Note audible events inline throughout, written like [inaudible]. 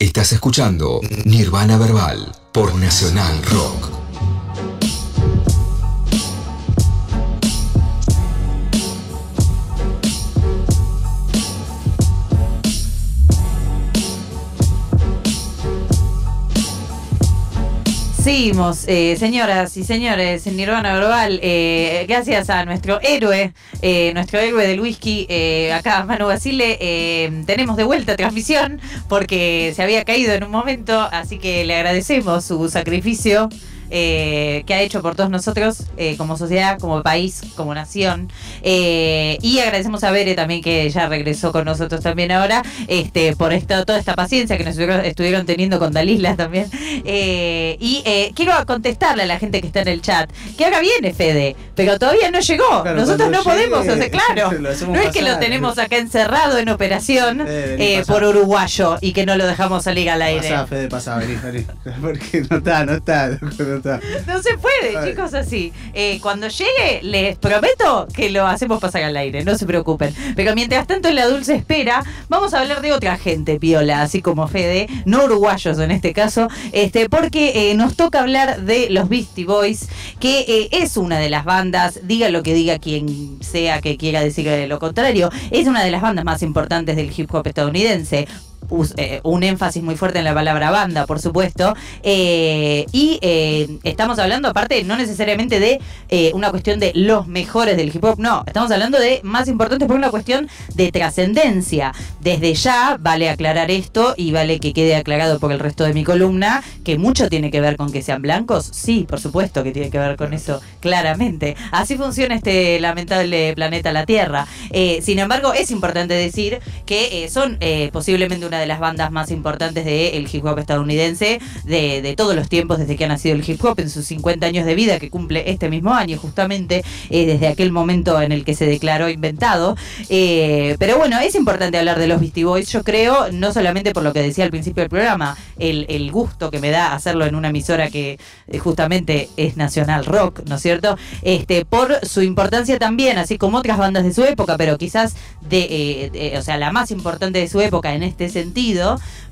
Estás escuchando Nirvana Verbal por Nacional Rock. Seguimos, eh, señoras y señores, en Nirvana Global, eh, gracias a nuestro héroe, eh, nuestro héroe del whisky, eh, acá Manu Basile, eh, tenemos de vuelta transmisión porque se había caído en un momento, así que le agradecemos su sacrificio. Eh, que ha hecho por todos nosotros eh, como sociedad, como país, como nación. Eh, y agradecemos a Bere también que ya regresó con nosotros también ahora, este, por esta, toda esta paciencia que nos estuvieron, estuvieron teniendo con Dalila también. Eh, y eh, quiero contestarle a la gente que está en el chat, que ahora viene Fede, pero todavía no llegó. Claro, Nosotros no cuando podemos, llegue, [laughs] claro. No es que lo tenemos acá encerrado en operación por uruguayo y que no lo dejamos salir al aire. Pasá, Fede, pasá, vení, vení. [laughs] Porque no está, no está, [laughs] no está. No se puede, Ay. chicos, así. Eh, cuando llegue, les prometo que lo hacemos pasar al aire, no se preocupen. Pero mientras tanto, en la dulce espera, vamos a hablar de otra gente, Piola, así como Fede, no uruguayos en este caso, este, porque eh, nos toca hablar de los Beastie Boys, que eh, es una de las bandas, diga lo que diga quien sea que quiera decir lo contrario, es una de las bandas más importantes del hip hop estadounidense un énfasis muy fuerte en la palabra banda, por supuesto. Eh, y eh, estamos hablando, aparte, no necesariamente de eh, una cuestión de los mejores del hip hop, no. Estamos hablando de más importante por una cuestión de trascendencia. Desde ya, vale aclarar esto y vale que quede aclarado por el resto de mi columna, que mucho tiene que ver con que sean blancos. Sí, por supuesto que tiene que ver con eso, claramente. Así funciona este lamentable planeta La Tierra. Eh, sin embargo, es importante decir que eh, son eh, posiblemente una de las bandas más importantes del hip hop estadounidense de, de todos los tiempos desde que ha nacido el hip hop en sus 50 años de vida que cumple este mismo año justamente eh, desde aquel momento en el que se declaró inventado Eh, pero bueno es importante hablar de los Beastie Boys yo creo no solamente por lo que decía al principio del programa el, el gusto que me da hacerlo en una emisora que eh, justamente es nacional rock ¿no es cierto? este por su importancia también así como otras bandas de su época pero quizás de, de- o sea la más importante de su época en este sentido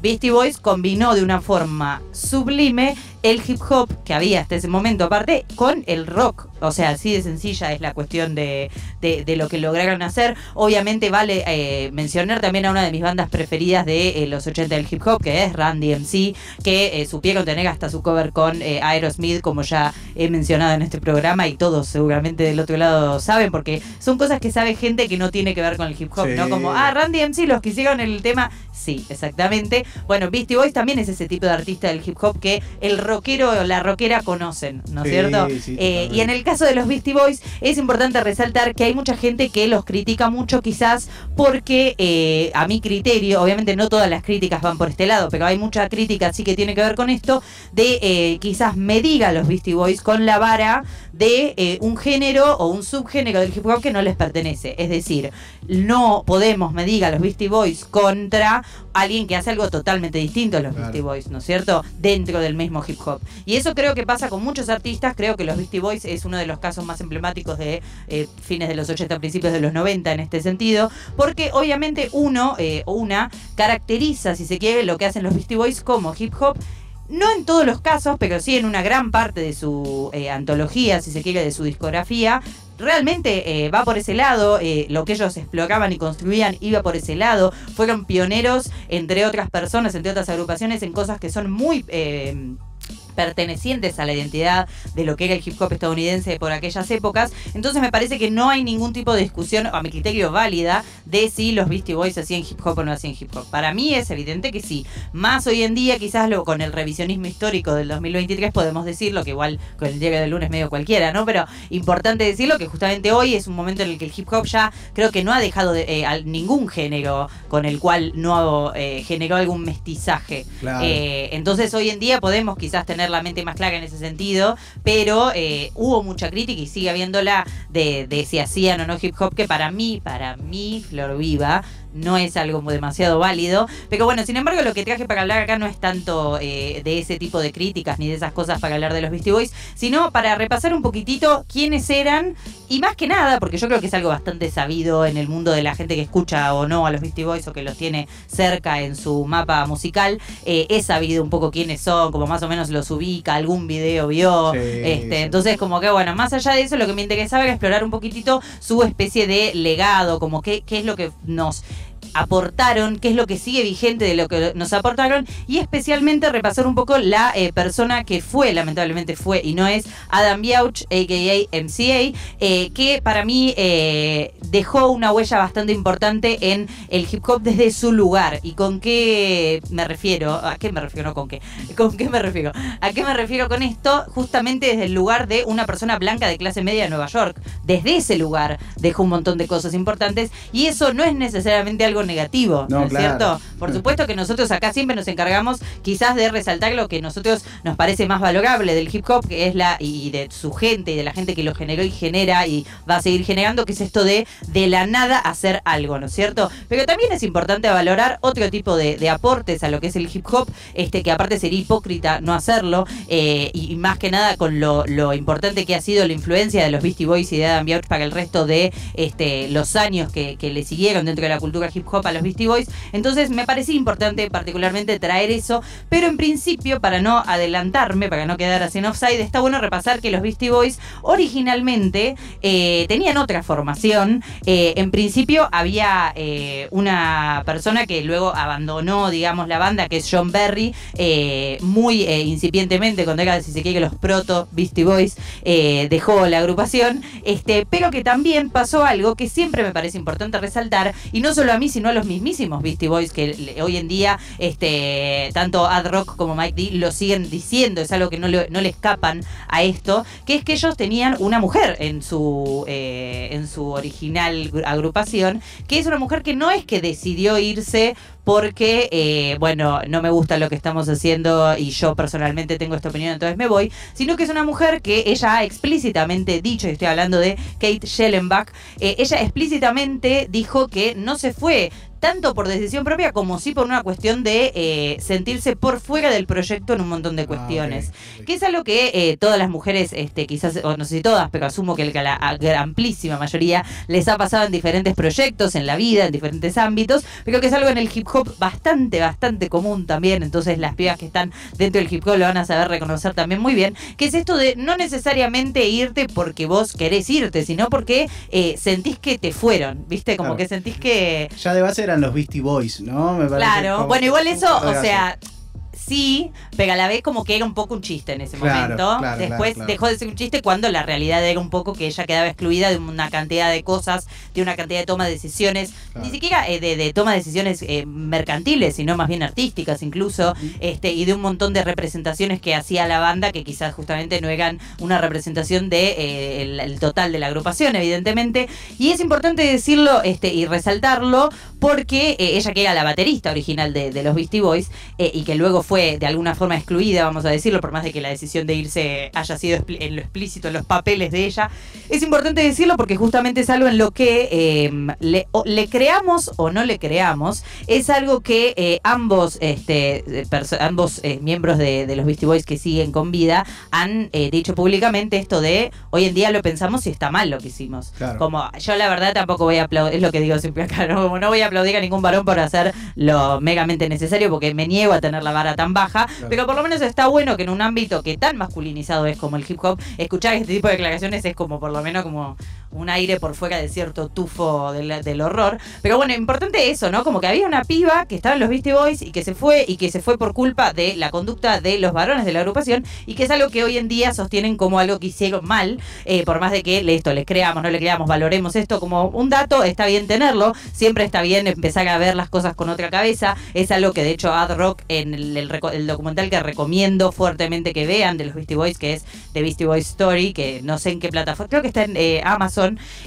Beastie Boys combinó de una forma sublime el hip hop que había hasta ese momento aparte con el rock. O sea, así de sencilla es la cuestión de, de- de lo que lograron hacer. Obviamente vale eh, mencionar también a una de mis bandas preferidas de eh, los 80 del hip hop, que es Randy MC, que eh, supieron tener hasta su cover con eh, Aerosmith, como ya he mencionado en este programa, y todos seguramente del otro lado saben, porque son cosas que sabe gente que no tiene que ver con el hip hop, Sí. ¿no? Como, ah, Randy MC, los que hicieron el tema, sí, exactamente. Bueno, Beastie Boys también es ese tipo de artista del hip hop que el rockero o la rockera conocen, ¿no es Sí, cierto? sí, y en el caso de los Beastie Boys es importante resaltar que hay mucha gente que los critica mucho quizás porque eh, a mi criterio, obviamente no todas las críticas van por este lado, pero hay mucha crítica sí que tiene que ver con esto, de eh, quizás medir a los Beastie Boys con la vara de eh, un género o un subgénero del hip hop que no les pertenece. Es decir, no podemos medir a los Beastie Boys contra alguien que hace algo totalmente distinto a los Claro. Beastie Boys, ¿no es cierto? Dentro del mismo hip hop. Y eso creo que pasa con muchos artistas. Creo que los Beastie Boys es uno de los casos más emblemáticos de eh, fines de los 80, principios de los 90 en este sentido. Porque obviamente uno eh, o una caracteriza, si se quiere, lo que hacen los Beastie Boys como hip hop. No en todos los casos, pero sí en una gran parte de su eh, antología, si se quiere, de su discografía, realmente eh, va por ese lado, eh, lo que ellos exploraban y construían iba por ese lado, fueron pioneros, entre otras personas, entre otras agrupaciones, en cosas que son muy... eh, pertenecientes a la identidad de lo que era el hip hop estadounidense por aquellas épocas. Entonces me parece que no hay ningún tipo de discusión, a mi criterio válida, de si los Beastie Boys hacían hip hop o no hacían hip hop. Para mí es evidente que sí. Más hoy en día, quizás lo, con el revisionismo histórico del 2023 podemos decirlo, que igual con el día del lunes medio cualquiera, ¿no? Pero importante decirlo que justamente hoy es un momento en el que el hip hop ya creo que no ha dejado de, eh, ningún género con el cual no eh, generó algún mestizaje. Claro. Eh, entonces hoy en día podemos quizás tener la mente más clara en ese sentido, pero eh, hubo mucha crítica y sigue habiéndola de si hacían o no hip hop, que para mí, para mí, Flor Viva, no es algo demasiado válido. Pero bueno, sin embargo, lo que traje para hablar acá no es tanto eh, de ese tipo de críticas ni de esas cosas para hablar de los Beastie Boys, sino para repasar un poquitito quiénes eran y más que nada, porque yo creo que es algo bastante sabido en el mundo de la gente que escucha o no a los Beastie Boys o que los tiene cerca en su mapa musical, eh, es sabido un poco quiénes son, como más o menos los ubica, algún video vio. Sí, este, sí. Entonces, como que bueno, más allá de eso, lo que me interesaba era explorar un poquitito su especie de legado, como qué, qué es lo que nos aportaron, qué es lo que sigue vigente de lo que nos aportaron y especialmente repasar un poco la eh, persona que fue, lamentablemente fue y no es Adam Biauch, a.k.a. MCA, eh, que para mí eh, dejó una huella bastante importante en el hip hop desde su lugar. ¿Y con qué me refiero? ¿A qué me refiero? No con qué. ¿Con qué me refiero? ¿A qué me refiero con esto? Justamente desde el lugar de una persona blanca de clase media de Nueva York. Desde ese lugar dejó un montón de cosas importantes y eso no es necesariamente algo negativo, ¿no, No, es claro. cierto? Por supuesto que nosotros acá siempre nos encargamos quizás de resaltar lo que nosotros nos parece más valorable del hip hop, que es la y de su gente y de la gente que lo generó y genera y va a seguir generando, que es esto de de la nada hacer algo, ¿no es cierto? Pero también es importante valorar otro tipo de, de aportes a lo que es el hip hop, este que aparte sería hipócrita no hacerlo, eh, y, y más que nada con lo, lo importante que ha sido la influencia de los Beastie Boys y de Adam Biauch para el resto de este, los años que, que le siguieron dentro de la cultura hip hop a los Beastie Boys. Entonces me parecía importante particularmente traer eso, pero en principio, para no adelantarme, para no quedar así en offside, está bueno repasar que los Beastie Boys originalmente eh, tenían otra formación. Eh, en principio había eh, una persona que luego abandonó, digamos, la banda, que es John Berry, muy incipientemente, cuando era, si se quiere, los proto Beastie Boys, dejó la agrupación, este, pero que también pasó algo que siempre me parece importante resaltar, y no solo a mí, sino a los mismísimos Beastie Boys, que hoy en día, este, tanto Ad Rock como Mike D lo siguen diciendo, es algo que no le, no le escapan a esto, que es que ellos tenían una mujer en su, eh, en su original gru- agrupación, que es una mujer que no es que decidió irse porque, eh, bueno, no me gusta lo que estamos haciendo y yo personalmente tengo esta opinión, entonces me voy, sino que es una mujer que ella ha explícitamente dicho, y estoy hablando de Kate Schellenbach, eh, ella explícitamente dijo que no se fue tanto por decisión propia como sí por una cuestión de eh, sentirse por fuera del proyecto en un montón de cuestiones. Ah, ok. Que es algo que eh, todas las mujeres, este, quizás, o no sé si todas, pero asumo que la, amplísima mayoría les ha pasado en diferentes proyectos, en la vida, en diferentes ámbitos, pero que es algo en el hip hop bastante, bastante común también. Entonces las pibas que están dentro del hip hop lo van a saber reconocer también muy bien. Que es esto de no necesariamente irte porque vos querés irte, sino porque eh, sentís que te fueron, ¿viste? Como Claro. que sentís que Ya de base eran los Beastie Boys, ¿no? Me parece Claro, bueno, igual eso, o sea, sí, pero a la vez como que era un poco un chiste en ese Claro, momento. claro, Después claro, dejó de ser un chiste cuando la realidad era un poco que ella quedaba excluida de una cantidad de cosas, de una cantidad de toma de decisiones, ni siquiera eh, de, de toma de decisiones eh, mercantiles, sino más bien artísticas incluso, este y de un montón de representaciones que hacía la banda que quizás justamente no eran una representación de eh, el, el total de la agrupación, evidentemente. Y es importante decirlo este y resaltarlo porque eh, ella que era la baterista original de, de los Beastie Boys eh, y que luego fue de alguna forma excluida, vamos a decirlo, por más de que la decisión de irse haya sido en lo explícito en los papeles de ella, es importante decirlo porque justamente es algo en lo que eh, le, o- le creamos o no le creamos, es algo que eh, ambos, este, eh, ambos miembros de, de los Beastie Boys que siguen con vida han eh, dicho públicamente esto de hoy en día lo pensamos si está mal lo que hicimos. Claro. Como yo la verdad tampoco voy a aplaudir, es lo que digo siempre acá, ¿no? Como no voy a aplaudir a ningún varón por hacer lo megamente necesario porque me niego a tener la vara tan baja, Claro. pero por lo menos está bueno que en un ámbito que tan masculinizado es como el hip hop, escuchar este tipo de declaraciones es como por lo menos como un aire por fuera de cierto tufo del, horror. Pero bueno, importante eso, ¿no? Como que había una piba que estaba en los Beastie Boys y que se fue y que se fue por culpa de la conducta de los varones de la agrupación y que es algo que hoy en día sostienen como algo que hicieron mal, eh, por más de que esto les creamos, no le creamos, valoremos esto como un dato, está bien tenerlo, siempre está bien empezar a ver las cosas con otra cabeza, es algo que de hecho Ad Rock en el documental que recomiendo fuertemente que vean de los Beastie Boys, que es The Beastie Boys Story, que no sé en qué plataforma, creo que está en eh, Amazon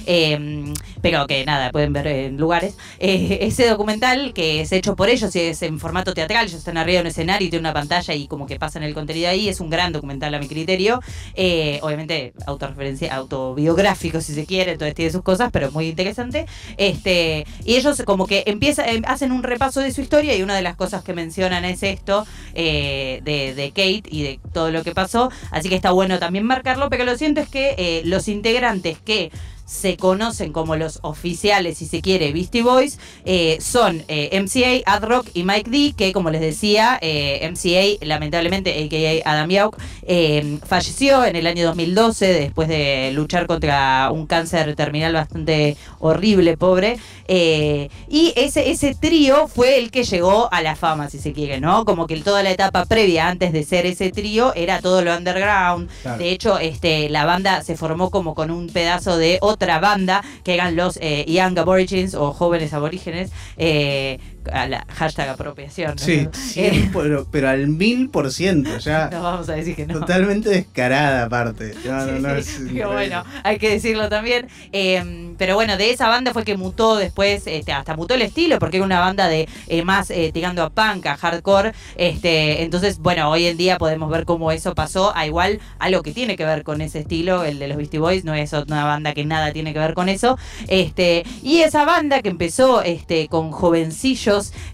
eh, pero que nada, pueden ver en lugares. Eh, ese documental que es hecho por ellos y es en formato teatral, ellos están arriba de un escenario y tienen una pantalla y como que pasan el contenido ahí, es un gran documental a mi criterio. Eh, obviamente autorreferencia, autobiográfico si se quiere, entonces tiene sus cosas, pero muy interesante. Este, y ellos como que empiezan, em, hacen un repaso de su historia y una de las cosas que mencionan es esto eh, de, de Kate y de todo lo que pasó. Así que está bueno también marcarlo, pero lo siento es que eh, los integrantes que se conocen como los oficiales, si se quiere, Beastie Boys, eh, son eh, MCA, Ad Rock y Mike D, que como les decía, eh, MCA, lamentablemente, a.k.a. Adam eh, falleció en el año 2012 después de luchar contra un cáncer terminal bastante horrible, pobre. Y ese, ese trío fue el que llegó a la fama, si se quiere, ¿no? Como que toda la etapa previa, antes de ser ese trío, era todo lo underground. Claro. De hecho, este, la banda se formó como con un pedazo de otra banda, que eran los eh, Young Aborigines o jóvenes aborígenes. eh, a la hashtag apropiación. ¿no? Sí, sí, Eh, pero, pero al mil por ciento, ya [laughs] no vamos a decir que no. totalmente descarada aparte. No, Sí, [laughs] bueno, hay que decirlo también. Eh, pero bueno, de esa banda fue que mutó después, este, hasta mutó el estilo, porque era una banda de eh, más eh, tirando a punk, a hardcore. Este, entonces, bueno, hoy en día podemos ver cómo eso pasó a igual algo que tiene que ver con ese estilo, el de los Beastie Boys, no es una banda que nada tiene que ver con eso. Este, y esa banda que empezó este, con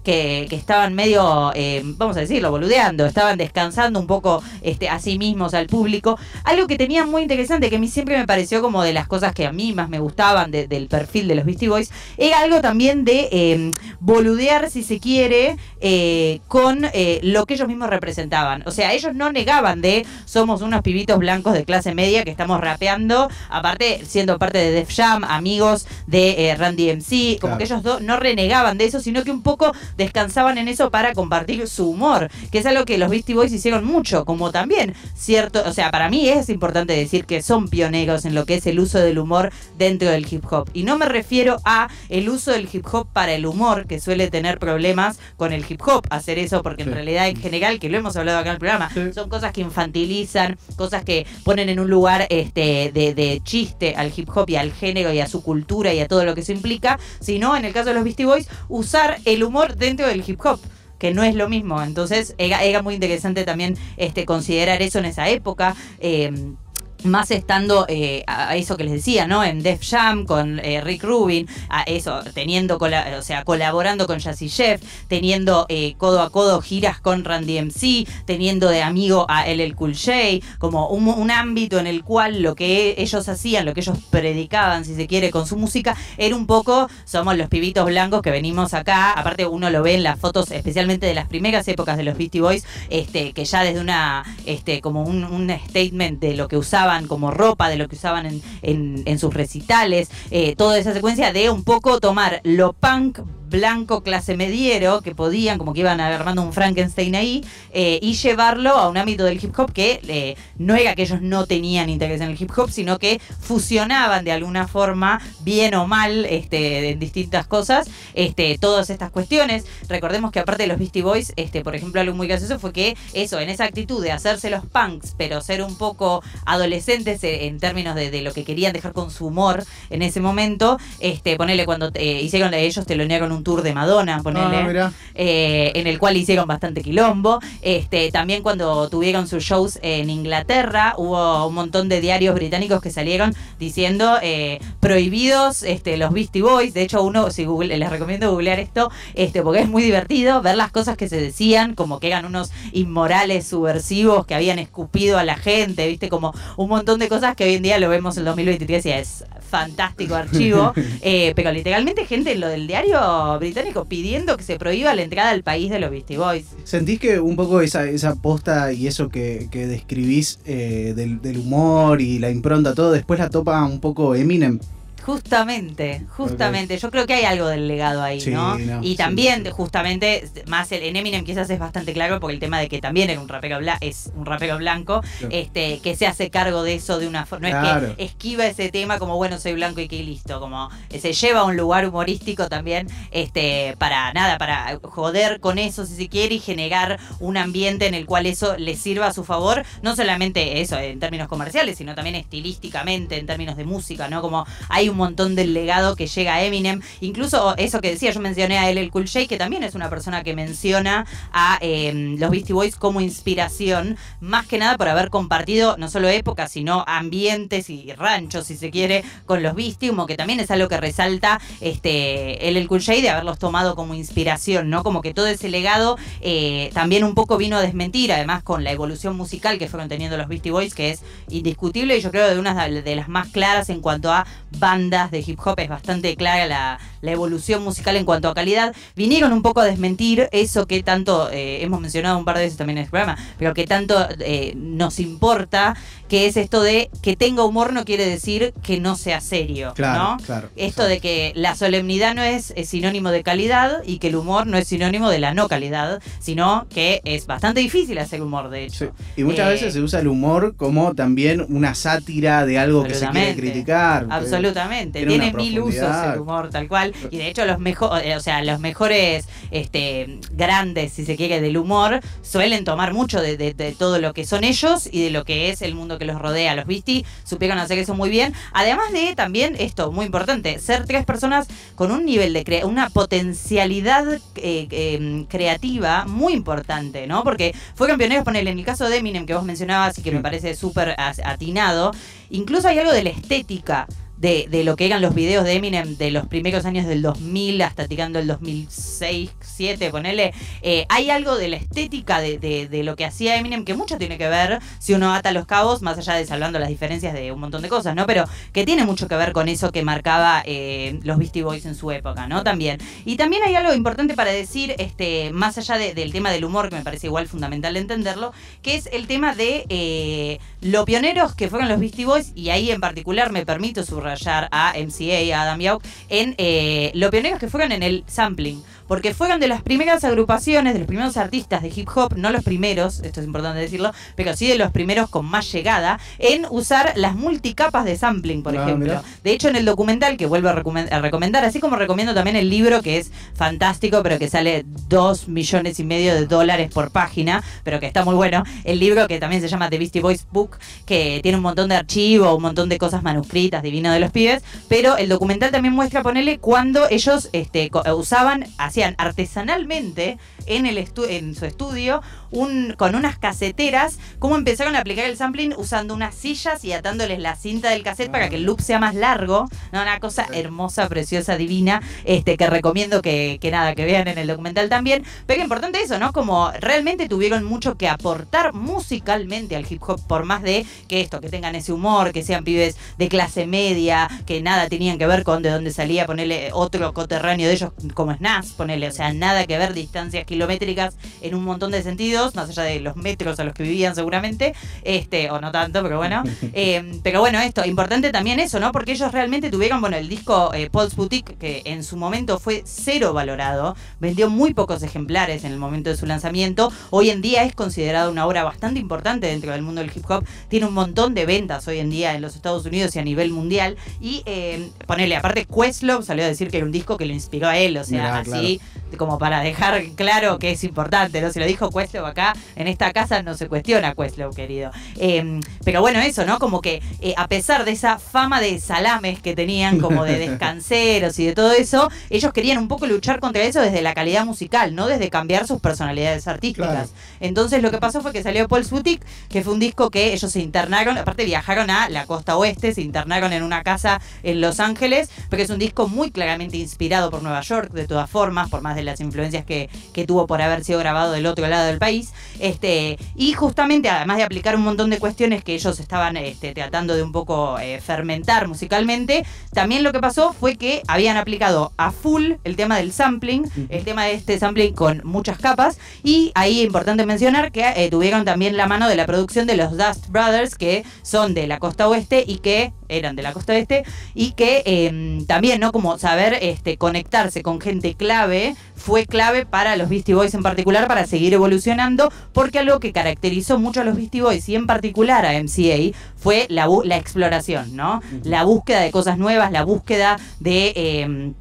que, que estaban medio, eh, vamos a decirlo, boludeando, estaban descansando un poco este, a sí mismos al público. Algo que tenía muy interesante, que a mí siempre me pareció como de las cosas que a mí más me gustaban de- del perfil de los Beastie Boys, era algo también de eh, boludear, si se quiere, eh, con eh, lo que ellos mismos representaban. O sea, ellos no negaban de somos unos pibitos blancos de clase media que estamos rapeando, aparte siendo parte de Def Jam, amigos de eh, Randy MC, como Claro. que ellos no renegaban de eso, sino que un poco descansaban en eso para compartir su humor, que es algo que los Beastie Boys hicieron mucho, como también cierto, o sea, para mí es importante decir que son pioneros en lo que es el uso del humor dentro del hip hop. Y no me refiero a el uso del hip hop para el humor, que suele tener problemas con el hip hop hacer eso, porque en realidad en general, que lo hemos hablado acá en el programa, Sí. son cosas que infantilizan, cosas que ponen en un lugar este de, de chiste al hip hop y al género y a su cultura y a todo lo que eso implica, sino en el caso de los Beastie Boys, usar el humor dentro del hip hop que no es lo mismo. Entonces, era, era muy interesante también este, considerar eso en esa época. eh, más estando eh, a eso que les decía, ¿no? En Def Jam con eh, Rick Rubin, a eso, teniendo, o sea, colaborando con Jazzy Jeff, teniendo eh, codo a codo giras con Randy MC, teniendo de amigo a LL Cool J, como un, un ámbito en el cual lo que ellos hacían, lo que ellos predicaban, si se quiere, con su música, era un poco, somos los pibitos blancos que venimos acá, aparte uno lo ve en las fotos, especialmente de las primeras épocas de los Beastie Boys, este, que ya desde una, este, como un, un statement de lo que usaban como ropa, de lo que usaban en, en- en sus recitales, eh, toda esa secuencia de un poco tomar lo punk blanco clase mediero que podían, como que iban armando un Frankenstein ahí, eh, y llevarlo a un ámbito del hip hop que eh, no era que ellos no tenían interés en el hip hop, sino que fusionaban de alguna forma, bien o mal, este, en distintas cosas, este, todas estas cuestiones. Recordemos que aparte de los Beastie Boys, este, por ejemplo, algo muy gracioso fue que eso, en esa actitud de hacerse los punks, pero ser un poco adolescentes eh, en términos de, de lo que querían dejar con su humor en ese momento, este, ponele cuando eh, hicieron ellos telonearon un tour de Madonna, ponele Ah, eh, en el cual hicieron bastante quilombo. Este, también cuando tuvieron sus shows en Inglaterra, hubo un montón de diarios británicos que salieron diciendo eh, prohibidos este, los Beastie Boys. De hecho, uno, si Google, les recomiendo googlear esto, este, porque es muy divertido ver las cosas que se decían, como que eran unos inmorales subversivos que habían escupido a la gente, viste, como un montón de cosas que hoy en día lo vemos en 2023 y es fantástico archivo. [laughs] Eh, pero literalmente gente en lo del diario británico pidiendo que se prohíba la entrada al país de los Beastie Boys. ¿Sentís que un poco esa, esa posta y eso que, que describís eh, del, del humor y la impronta, todo, después la topa un poco Eminem? Justamente, justamente. Yo creo que hay algo del legado ahí, Sí, ¿no? no, y también, sí. justamente, más el, en Eminem quizás es bastante claro porque el tema de que también era un rapero bla- es un rapero blanco, Claro. este, que se hace cargo de eso de una forma. No es que esquiva ese tema como bueno, soy blanco y que listo. Como eh, se lleva a un lugar humorístico también, este, para nada, para joder con eso si se quiere y generar un ambiente en el cual eso le sirva a su favor, no solamente eso en términos comerciales, sino también estilísticamente, en términos de música, ¿no? Como hay un montón del legado que llega a Eminem. Incluso eso que decía, yo mencioné a él el Cool J, que también es una persona que menciona a eh, los Beastie Boys como inspiración, más que nada por haber compartido no solo épocas, sino ambientes y ranchos, si se quiere, con los Beastie, como que también es algo que resalta este él el Cool J de haberlos tomado como inspiración, ¿no? Como que todo ese legado eh, también un poco vino a desmentir, además con la evolución musical que fueron teniendo los Beastie Boys, que es indiscutible y yo creo de una de las más claras en cuanto a bandas de hip hop, es bastante clara la, evolución musical en cuanto a calidad. Vinieron un poco a desmentir eso que tanto eh, hemos mencionado un par de veces también en este programa, pero que tanto eh, nos importa, que es esto de que tenga humor no quiere decir que no sea serio, Claro, ¿no? claro. Esto de que la solemnidad no es, es sinónimo de calidad y que el humor no es sinónimo de la no calidad, sino que es bastante difícil hacer humor, de hecho. Sí. Y muchas Eh, veces se usa el humor como también una sátira de algo que se quiere criticar. Absolutamente, Tiene mil usos el humor tal cual y de hecho los mejores, o sea, los mejores este grandes si se quiere del humor suelen tomar mucho de, de- de todo lo que son ellos y de lo que es el mundo que los rodea. Los Beastie supieron hacer eso muy bien, además de también esto muy importante, ser tres personas con un nivel de cre- una potencialidad eh, eh, creativa muy importante, ¿no? Porque fueron pioneros, ponele en el caso de Eminem que vos mencionabas y que me parece súper atinado, incluso hay algo de la estética de, de lo que eran los videos de Eminem de los primeros años del 2000 hasta tirando el 2006, 2007, ponele. eh, hay algo de la estética de, de- lo que hacía Eminem que mucho tiene que ver si uno ata los cabos, más allá de salvando las diferencias de un montón de cosas, ¿no? Pero que tiene mucho que ver con eso que marcaba eh, los Beastie Boys en su época, ¿no? También. Y también hay algo importante para decir, este, más allá de- del tema del humor, que me parece igual fundamental entenderlo, que es el tema de eh, lo pioneros que fueron los Beastie Boys, y ahí en particular me permito subrayar a MCA, a Adam Yauch, en eh, lo pioneros que fueron en el sampling. Porque fueron de las primeras agrupaciones, de los primeros artistas de hip hop, no los primeros, esto es importante decirlo, pero sí de los primeros con más llegada, en usar las multicapas de sampling, por Ah, ejemplo. mirá. De hecho, en el documental que vuelvo a, recomen- a recomendar, así como recomiendo también el libro que es fantástico, pero que sale dos millones y medio de dólares por página, pero que está muy bueno. El libro que también se llama The Beastie Boys Book, que tiene un montón de archivos, un montón de cosas manuscritas, divino de los pibes, pero el documental también muestra, ponele, cuando ellos este, usaban, artesanalmente en, el estu- en su estudio, un, con unas caseteras, cómo empezaron a aplicar el sampling usando unas sillas y atándoles la cinta del cassette para que el loop sea más largo. No, una cosa hermosa, preciosa, divina, este, que recomiendo que, que nada, que vean en el documental también. Pero importante eso, ¿no? Como realmente tuvieron mucho que aportar musicalmente al hip hop, por más de que esto, que tengan ese humor, que sean pibes de clase media, que nada tenían que ver con de dónde salía, ponerle otro coterráneo de ellos como Nas, ponerle, o sea, nada que ver, distancias kilométricas en un montón de sentidos, más allá de los metros a los que vivían seguramente, este, o no tanto, pero bueno. [laughs] Eh, pero bueno, esto, importante también eso, ¿no? Porque ellos realmente tuvieron, bueno, el disco eh, Paul's Boutique, que en su momento fue cero valorado, vendió muy pocos ejemplares en el momento de su lanzamiento, hoy en día es considerado una obra bastante importante dentro del mundo del hip hop, tiene un montón de ventas hoy en día en los Estados Unidos y a nivel mundial, y eh, ponele, aparte Questlove salió a decir que era un disco que lo inspiró a él, o sea, Mirá, así como para dejar claro que es importante, ¿no? Si lo dijo Questlove acá, en esta casa no se cuestiona Questlove, querido. Eh, pero bueno, eso, ¿no? Como que eh, a pesar de esa fama de salames que tenían, como de [laughs] descanseros y de todo eso, ellos querían un poco luchar contra eso desde la calidad musical, no desde cambiar sus personalidades artísticas. Claro. Entonces lo que pasó fue que salió Paul's Boutique, que fue un disco que ellos se internaron, aparte viajaron a la costa oeste, se internaron en una casa en Los Ángeles, porque es un disco muy claramente inspirado por Nueva York, de todas formas, por más de las influencias que, que tuvo por haber sido grabado del otro lado del país. Este, y justamente, además de aplicar un montón de cuestiones que ellos estaban este, tratando de un poco eh, fermentar musicalmente, también lo que pasó fue que habían aplicado a full el tema del sampling, el tema de este sampling con muchas capas, y ahí es importante mencionar que eh, tuvieron también la mano de la producción de los Dust Brothers, que son de la costa oeste y que eran de la costa oeste, y que em, también, ¿no? Como saber este, conectarse con gente clave fue clave para los Beastie Boys en particular para seguir evolucionando, porque algo que caracterizó mucho a los Beastie Boys y en particular a MCA fue la, la exploración, ¿no? La búsqueda de cosas nuevas, la búsqueda de em,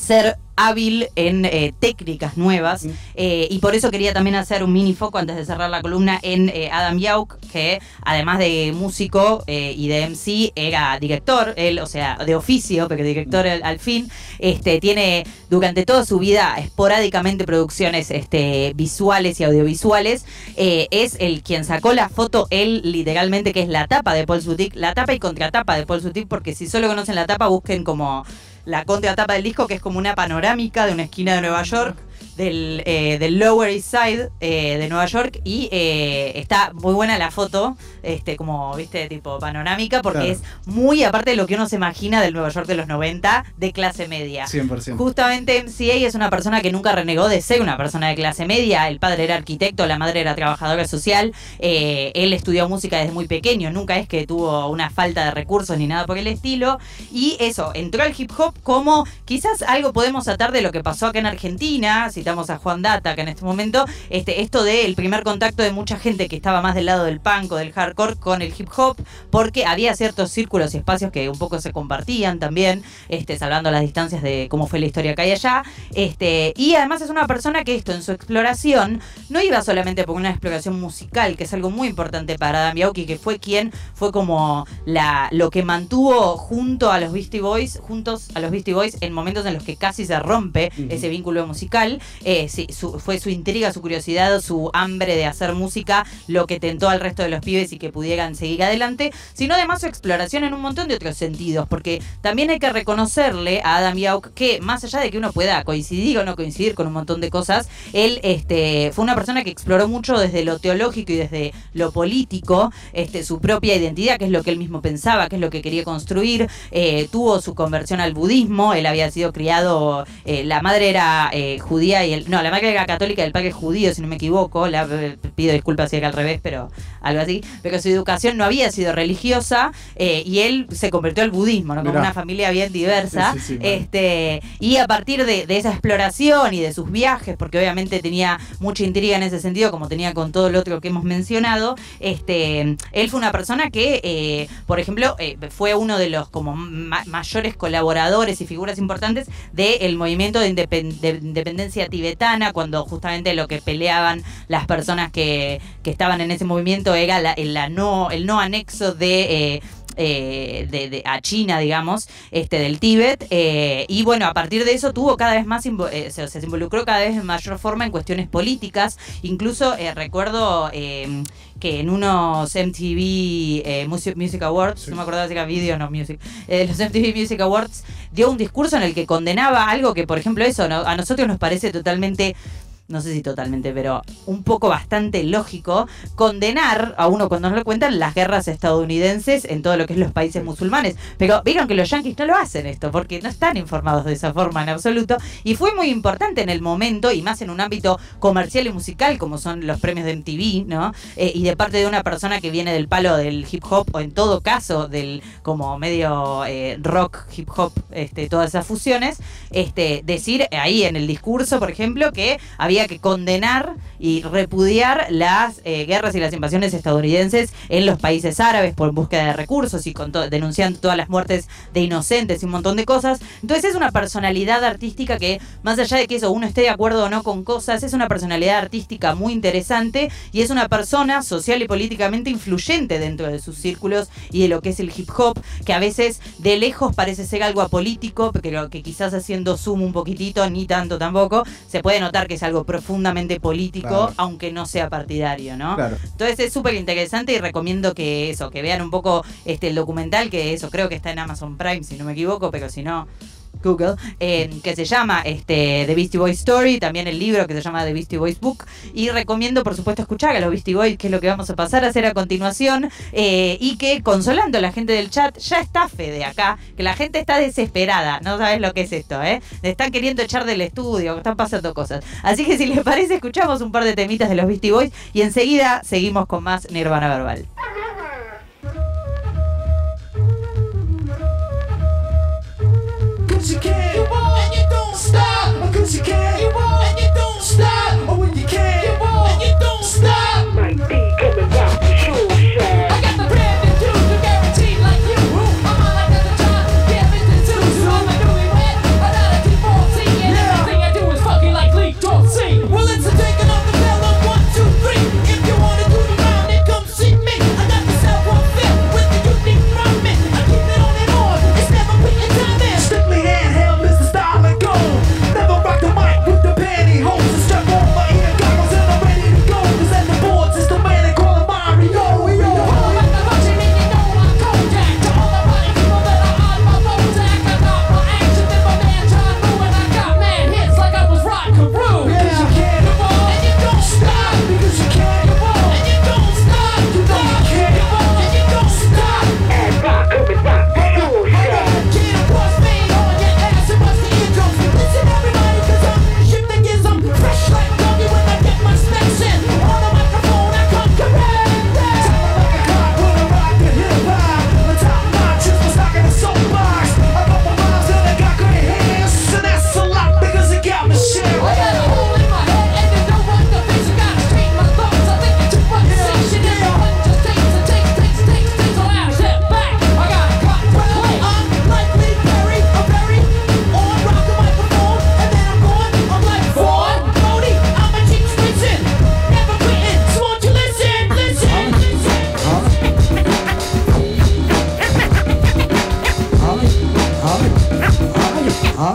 ser hábil en eh, técnicas nuevas. Eh, y por eso quería también hacer un mini foco antes de cerrar la columna en eh, Adam Yauk que además de músico y de MC era director. Él o sea de oficio porque director al, al fin. Este tiene durante toda su vida esporádicamente producciones este visuales y audiovisuales. Es el quien sacó la foto él literalmente que es la tapa de Paul Boutique la tapa y contratapa de Paul Boutique porque si solo conocen la tapa busquen como la contratapa del disco, que es como una panorámica de una esquina de Nueva York, del, eh, del Lower East Side eh, de Nueva York, y eh, está muy buena la foto, este como, viste, tipo panorámica, porque Claro. es muy aparte de lo que uno se imagina del Nueva York de los 90, de clase media. 100%. Justamente MCA es una persona que nunca renegó de ser una persona de clase media. El padre era arquitecto, la madre era trabajadora social. eh, él estudió música desde muy pequeño. Nunca es que tuvo una falta de recursos ni nada por el estilo. Y eso, entró al hip hop como quizás algo podemos atar de lo que pasó acá en Argentina. Citamos a Juan Data, que en este momento, este, esto del primer contacto de mucha gente que estaba más del lado del punk o del hardcore con el hip hop, porque había ciertos círculos y espacios que un poco se compartían también, este, salvando las distancias de cómo fue la historia acá y allá. Este, y además es una persona que esto en su exploración no iba solamente por una exploración musical, que es algo muy importante para Adam Yauki, que fue quien fue como la, lo que mantuvo junto a los Beastie Boys, juntos a los Beastie Boys en momentos en los que casi se rompe ese vínculo musical. Eh, sí, su- fue su intriga, su curiosidad, su hambre de hacer música lo que tentó al resto de los pibes y que pudieran seguir adelante, sino además su exploración en un montón de otros sentidos, porque también hay que reconocerle a Adam Yauk que más allá de que uno pueda coincidir o no coincidir con un montón de cosas, él este, fue una persona que exploró mucho desde lo teológico y desde lo político, este, su propia identidad, que es lo que él mismo pensaba, que es lo que quería construir, eh, tuvo su conversión al budismo, él había sido criado, eh, la madre era judía y el, no, la madre era católica y el padre es judío, si no me equivoco, la, eh, pido disculpas si era al revés, pero algo así, pero su educación no había sido religiosa eh, y él se convirtió al budismo, ¿no? Como Mirá. una familia bien diversa, Sí, sí, sí, mal. este, y a partir de, de esa exploración y de sus viajes, porque obviamente tenía mucha intriga en ese sentido, como tenía con todo lo otro que hemos mencionado, este, él fue una persona que, eh, por ejemplo, eh, fue uno de los como ma- mayores colaboradores y figuras importantes del movimiento de independencia tibetana, cuando justamente lo que peleaban las personas que, que estaban en ese movimiento era la, la no, el no anexo de... eh, eh, de, de- a China, digamos, este, del Tíbet. eh, y bueno, a partir de eso tuvo cada vez más, eh, se, involucró cada vez en mayor forma en cuestiones políticas. Incluso recuerdo que en unos MTV eh, Music, Music Awards, Sí. no me acordaba si era video o no music, eh, los MTV Music Awards dio un discurso en el que condenaba algo que, por ejemplo, eso ¿no? a nosotros nos parece totalmente no sé si totalmente, pero un poco bastante lógico, condenar a uno cuando nos lo cuentan las guerras estadounidenses en todo lo que es los países musulmanes. Pero vieron que los yanquis no lo hacen esto, porque no están informados de esa forma en absoluto. Y fue muy importante en el momento, y más en un ámbito comercial y musical, como son los premios de MTV, ¿no? Eh, y de parte de una persona que viene del palo del hip hop, o en todo caso del como medio eh, rock, hip hop, este, todas esas fusiones, este, decir ahí en el discurso, por ejemplo, que que condenar y repudiar las eh, guerras y las invasiones estadounidenses en los países árabes por búsqueda de recursos y con to- denunciando todas las muertes de inocentes y un montón de cosas. Entonces es una personalidad artística que, más allá de que eso uno esté de acuerdo o no con cosas, es una personalidad artística muy interesante y es una persona social y políticamente influyente dentro de sus círculos y de lo que es el hip hop, que a veces de lejos parece ser algo apolítico, pero que quizás haciendo zoom un poquitito, ni tanto tampoco, se puede notar que es algo profundamente político, Claro. aunque no sea partidario, ¿no? Claro. Entonces es súper interesante y recomiendo que eso, que vean un poco este el documental, que eso creo que está en Amazon Prime, si no me equivoco, pero si no, Google, que se llama este, The Beastie Boys Story, también el libro que se llama The Beastie Boys Book. Y recomiendo, por supuesto, escuchar a los Beastie Boys, que es lo que vamos a pasar a hacer a continuación. Eh, y que, consolando a la gente del chat, ya está Fede acá, que la gente está desesperada. No sabes lo que es esto, ¿eh? Están queriendo echar del estudio, están pasando cosas. Así que, si les parece, escuchamos un par de temitas de los Beastie Boys y enseguida seguimos con más Nirvana Verbal. you can.